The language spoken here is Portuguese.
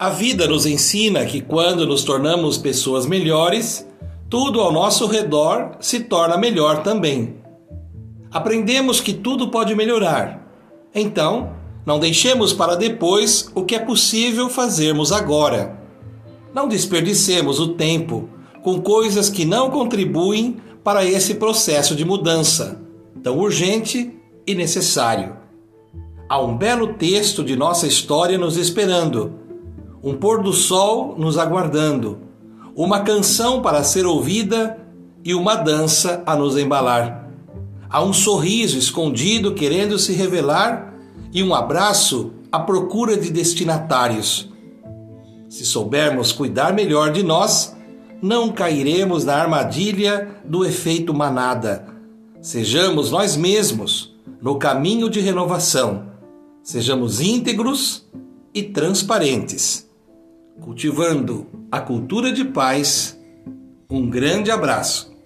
A vida nos ensina que quando nos tornamos pessoas melhores, tudo ao nosso redor se torna melhor também. Aprendemos que tudo pode melhorar. Então, não deixemos para depois o que é possível fazermos agora. Não desperdicemos o tempo com coisas que não contribuem para esse processo de mudança, tão urgente e necessário. Há um belo texto de nossa história nos esperando um pôr do sol nos aguardando, uma canção para ser ouvida e uma dança a nos embalar. Há um sorriso escondido querendo se revelar e um abraço à procura de destinatários. Se soubermos cuidar melhor de nós, não cairemos na armadilha do efeito manada. Sejamos nós mesmos no caminho de renovação. Sejamos íntegros e transparentes cultivando a cultura de paz. Um grande abraço.